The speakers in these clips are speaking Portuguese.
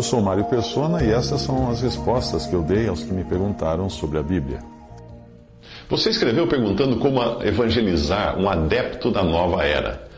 Eu sou Mário Persona e essas são as respostas que eu dei aos que me perguntaram sobre a Bíblia. Você escreveu perguntando como evangelizar um adepto da nova era.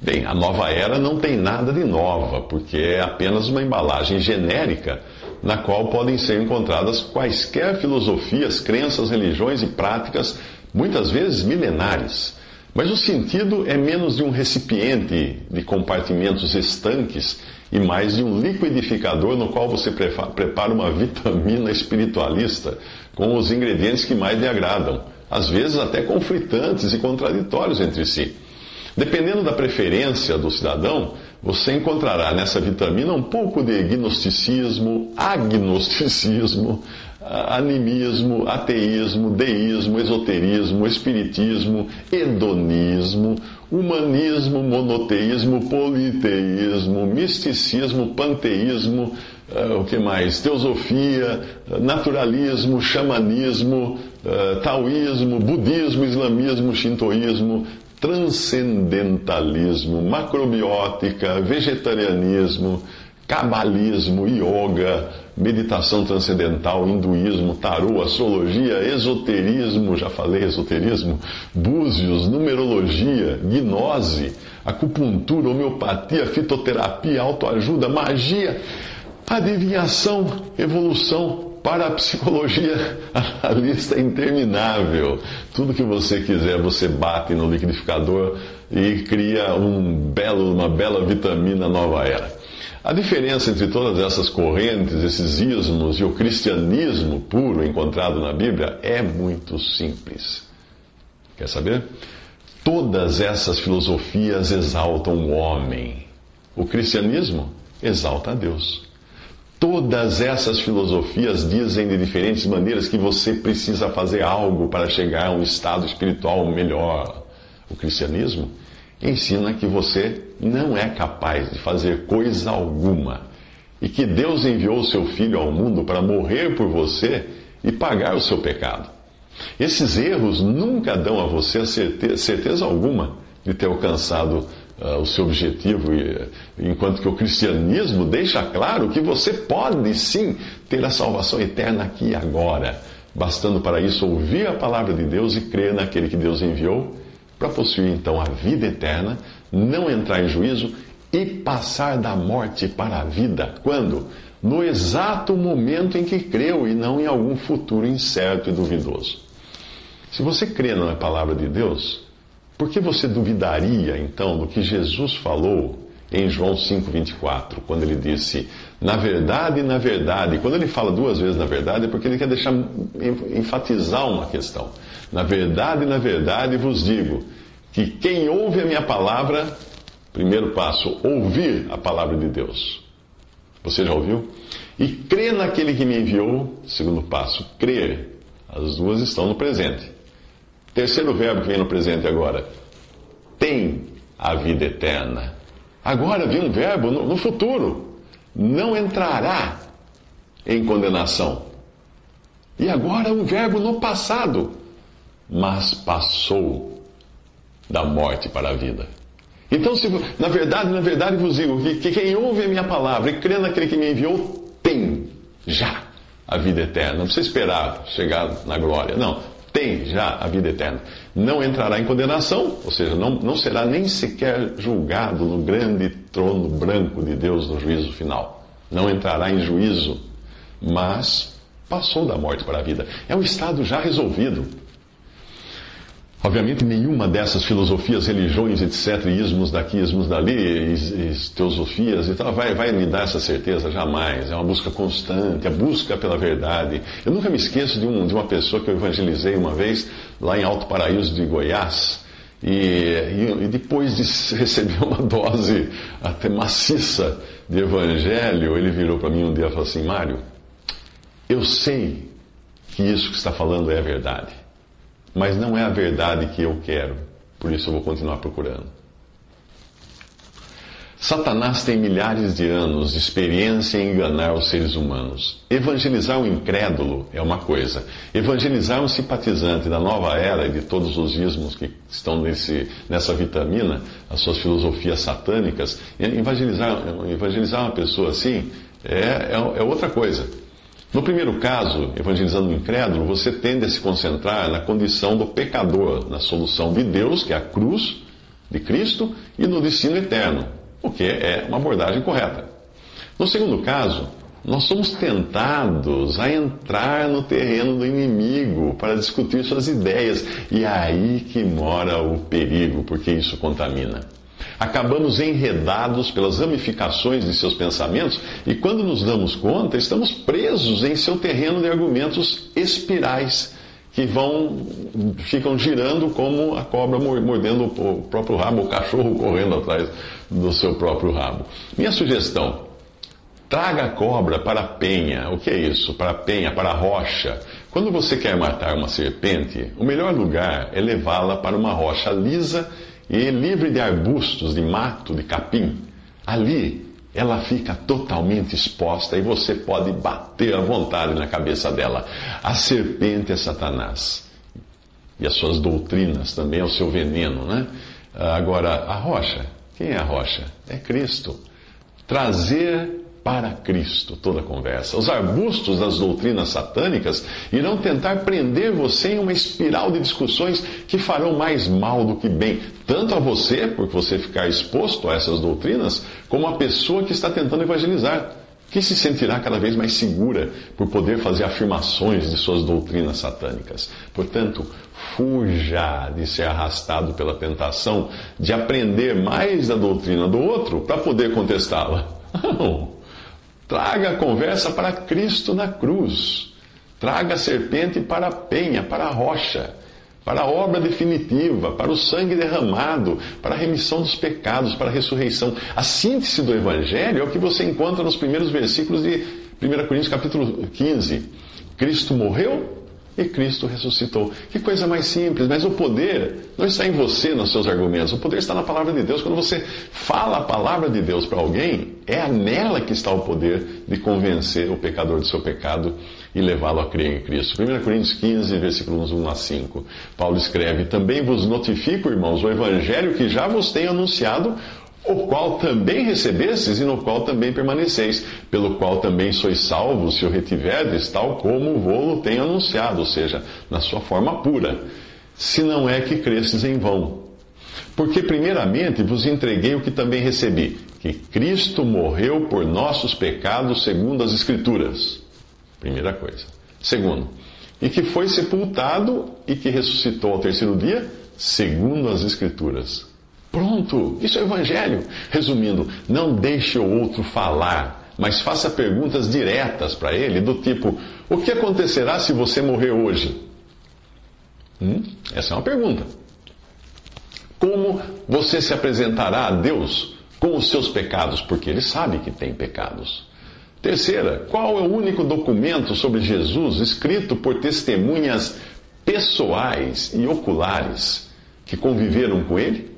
Bem, a nova era não tem nada de nova, porque é apenas uma embalagem genérica na qual podem ser encontradas quaisquer filosofias, crenças, religiões e práticas, muitas vezes milenares. Mas o sentido é menos de um recipiente de compartimentos estanques e mais de um liquidificador no qual você prepara uma vitamina espiritualista com os ingredientes que mais lhe agradam, às vezes até conflitantes e contraditórios entre si. Dependendo da preferência do cidadão, você encontrará nessa vitamina um pouco de gnosticismo, agnosticismo, animismo, ateísmo, deísmo, esoterismo, espiritismo, hedonismo, humanismo, monoteísmo, politeísmo, misticismo, panteísmo, uh, o que mais? Teosofia, naturalismo, xamanismo, uh, taoísmo, budismo, islamismo, shintoísmo, transcendentalismo, macrobiótica, vegetarianismo, cabalismo, yoga, meditação transcendental, hinduísmo, tarô, astrologia, esoterismo, já falei esoterismo, búzios, numerologia, gnose, acupuntura, homeopatia, fitoterapia, autoajuda, magia, adivinhação, evolução, para a psicologia, a lista é interminável. Tudo que você quiser, você bate no liquidificador e cria um belo, uma bela vitamina nova era. A diferença entre todas essas correntes, esses ismos e o cristianismo puro encontrado na Bíblia é muito simples. Quer saber? Todas essas filosofias exaltam o homem. O cristianismo exalta a Deus. Todas essas filosofias dizem de diferentes maneiras que você precisa fazer algo para chegar a um estado espiritual melhor. O cristianismo ensina que você não é capaz de fazer coisa alguma e que Deus enviou o seu Filho ao mundo para morrer por você e pagar o seu pecado. Esses erros nunca dão a você certeza, certeza alguma de ter alcançado uh, o seu objetivo, e, enquanto que o cristianismo deixa claro que você pode sim ter a salvação eterna aqui e agora, bastando para isso ouvir a palavra de Deus e crer naquele que Deus enviou para possuir então a vida eterna, não entrar em juízo e passar da morte para a vida. Quando? No exato momento em que creu e não em algum futuro incerto e duvidoso. Se você crê na palavra de Deus, por que você duvidaria, então, do que Jesus falou em João 5,24, quando ele disse, na verdade, na verdade, quando ele fala duas vezes na verdade, é porque ele quer deixar, enfatizar uma questão. Na verdade, na verdade vos digo, que quem ouve a minha palavra, primeiro passo, ouvir a palavra de Deus. Você já ouviu? E crê naquele que me enviou, segundo passo, crer. As duas estão no presente. Terceiro verbo que vem no presente agora. Tem a vida eterna. Agora vem um verbo no, no futuro. Não entrará em condenação. E agora um verbo no passado. Mas passou da morte para a vida. Então, se, na verdade, na verdade vos digo que, que quem ouve a minha palavra e crê naquele que me enviou, tem já a vida eterna. Não precisa esperar chegar na glória. Não tem já a vida eterna. Não entrará em condenação, ou seja, não, não será nem sequer julgado no grande trono branco de Deus no juízo final. Não entrará em juízo, mas passou da morte para a vida. É um estado já resolvido. Obviamente, nenhuma dessas filosofias, religiões, etc., ismos daqui, ismos dali, teosofias e tal, vai, vai me dar essa certeza jamais. É uma busca constante, a busca pela verdade. Eu nunca me esqueço de, um, de uma pessoa que eu evangelizei uma vez, lá em Alto Paraíso de Goiás, E, e, e, depois de receber uma dose até maciça de evangelho, ele virou para mim um dia e falou assim: Mário, eu sei que isso que está falando é verdade, mas não é a verdade que eu quero, por isso eu vou continuar procurando. Satanás tem milhares de anos de experiência em enganar os seres humanos. Evangelizar um incrédulo é uma coisa. Evangelizar um simpatizante da nova era e de todos os ismos que estão nesse, nessa vitamina, as suas filosofias satânicas, evangelizar, evangelizar uma pessoa assim é, é, é outra coisa. No primeiro caso, evangelizando o incrédulo, você tende a se concentrar na condição do pecador, na solução de Deus, que é a cruz de Cristo, e no destino eterno, o que é uma abordagem correta. No segundo caso, nós somos tentados a entrar no terreno do inimigo para discutir suas ideias, e é aí que mora o perigo, porque isso contamina. Acabamos enredados pelas ramificações de seus pensamentos e, quando nos damos conta, estamos presos em seu terreno de argumentos espirais que vão ficam girando como a cobra mordendo o próprio rabo, o cachorro correndo atrás do seu próprio rabo. Minha sugestão: traga a cobra para a penha. O que é isso? Para a penha, para a rocha. Quando você quer matar uma serpente, o melhor lugar é levá-la para uma rocha lisa e livre de arbustos, de mato, de capim. Ali ela fica totalmente exposta e você pode bater à vontade na cabeça dela. A serpente é Satanás. E as suas doutrinas também é o seu veneno, né? Agora, a rocha, quem é a rocha? É Cristo. Trazer para Cristo toda a conversa. Os arbustos das doutrinas satânicas irão tentar prender você em uma espiral de discussões que farão mais mal do que bem, tanto a você, por você ficar exposto a essas doutrinas, como a pessoa que está tentando evangelizar, que se sentirá cada vez mais segura por poder fazer afirmações de suas doutrinas satânicas. Portanto, fuja de ser arrastado pela tentação de aprender mais da doutrina do outro para poder contestá-la. Não. Traga a conversa para Cristo na cruz. Traga a serpente para a penha, para a rocha, para a obra definitiva, para o sangue derramado, para a remissão dos pecados, para a ressurreição. A síntese do Evangelho é o que você encontra nos primeiros versículos de 1 Coríntios capítulo 15. Cristo morreu, e Cristo ressuscitou. Que coisa mais simples, mas o poder não está em você, nos seus argumentos. O poder está na palavra de Deus. Quando você fala a palavra de Deus para alguém, é nela que está o poder de convencer o pecador do seu pecado e levá-lo a crer em Cristo. 1 Coríntios 15, versículos 1 a 5. Paulo escreve: Também vos notifico, irmãos, o evangelho que já vos tenho anunciado o qual também recebestes e no qual também permaneceis, pelo qual também sois salvos se o retiverdes, tal como vou-lo tenho anunciado, ou seja, na sua forma pura, se não é que cresces em vão. Porque primeiramente vos entreguei o que também recebi, que Cristo morreu por nossos pecados segundo as Escrituras. Primeira coisa. Segundo, e que foi sepultado e que ressuscitou ao terceiro dia, segundo as Escrituras. Pronto, isso é Evangelho. Resumindo, não deixe o outro falar, mas faça perguntas diretas para ele, do tipo: O que acontecerá se você morrer hoje? Hum? Essa é uma pergunta. Como você se apresentará a Deus com os seus pecados? Porque ele sabe que tem pecados. Terceira, qual é o único documento sobre Jesus escrito por testemunhas pessoais e oculares que conviveram com ele?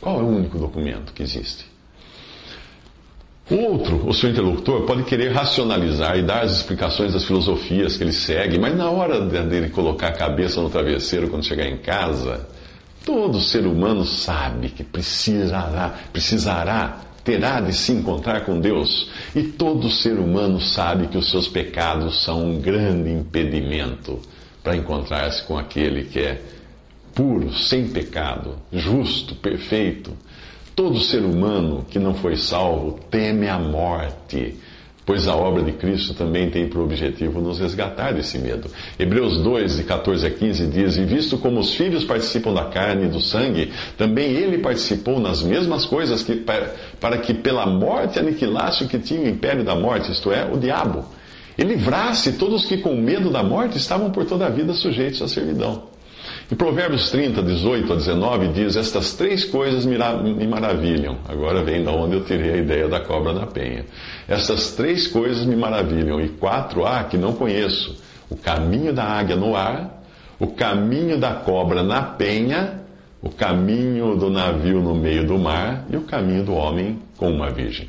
Qual é o único documento que existe? O outro, o seu interlocutor, pode querer racionalizar e dar as explicações das filosofias que ele segue, mas na hora dele colocar a cabeça no travesseiro quando chegar em casa, todo ser humano sabe que precisará, precisará, terá de se encontrar com Deus. E todo ser humano sabe que os seus pecados são um grande impedimento para encontrar-se com aquele que é puro, sem pecado, justo, perfeito. Todo ser humano que não foi salvo teme a morte, pois a obra de Cristo também tem por objetivo nos resgatar desse medo. Hebreus 2, de 14 a 15 diz: E visto como os filhos participam da carne e do sangue, também ele participou nas mesmas coisas que, para que pela morte aniquilasse o que tinha o império da morte, isto é, o diabo, e livrasse todos que com medo da morte estavam por toda a vida sujeitos à servidão. Em Provérbios 30, 18 a 19, diz: Estas três coisas me maravilham. Agora vem da onde eu tirei a ideia da cobra na penha. Estas três coisas me maravilham, e quatro há que não conheço: o caminho da águia no ar, o caminho da cobra na penha, o caminho do navio no meio do mar e o caminho do homem com uma virgem.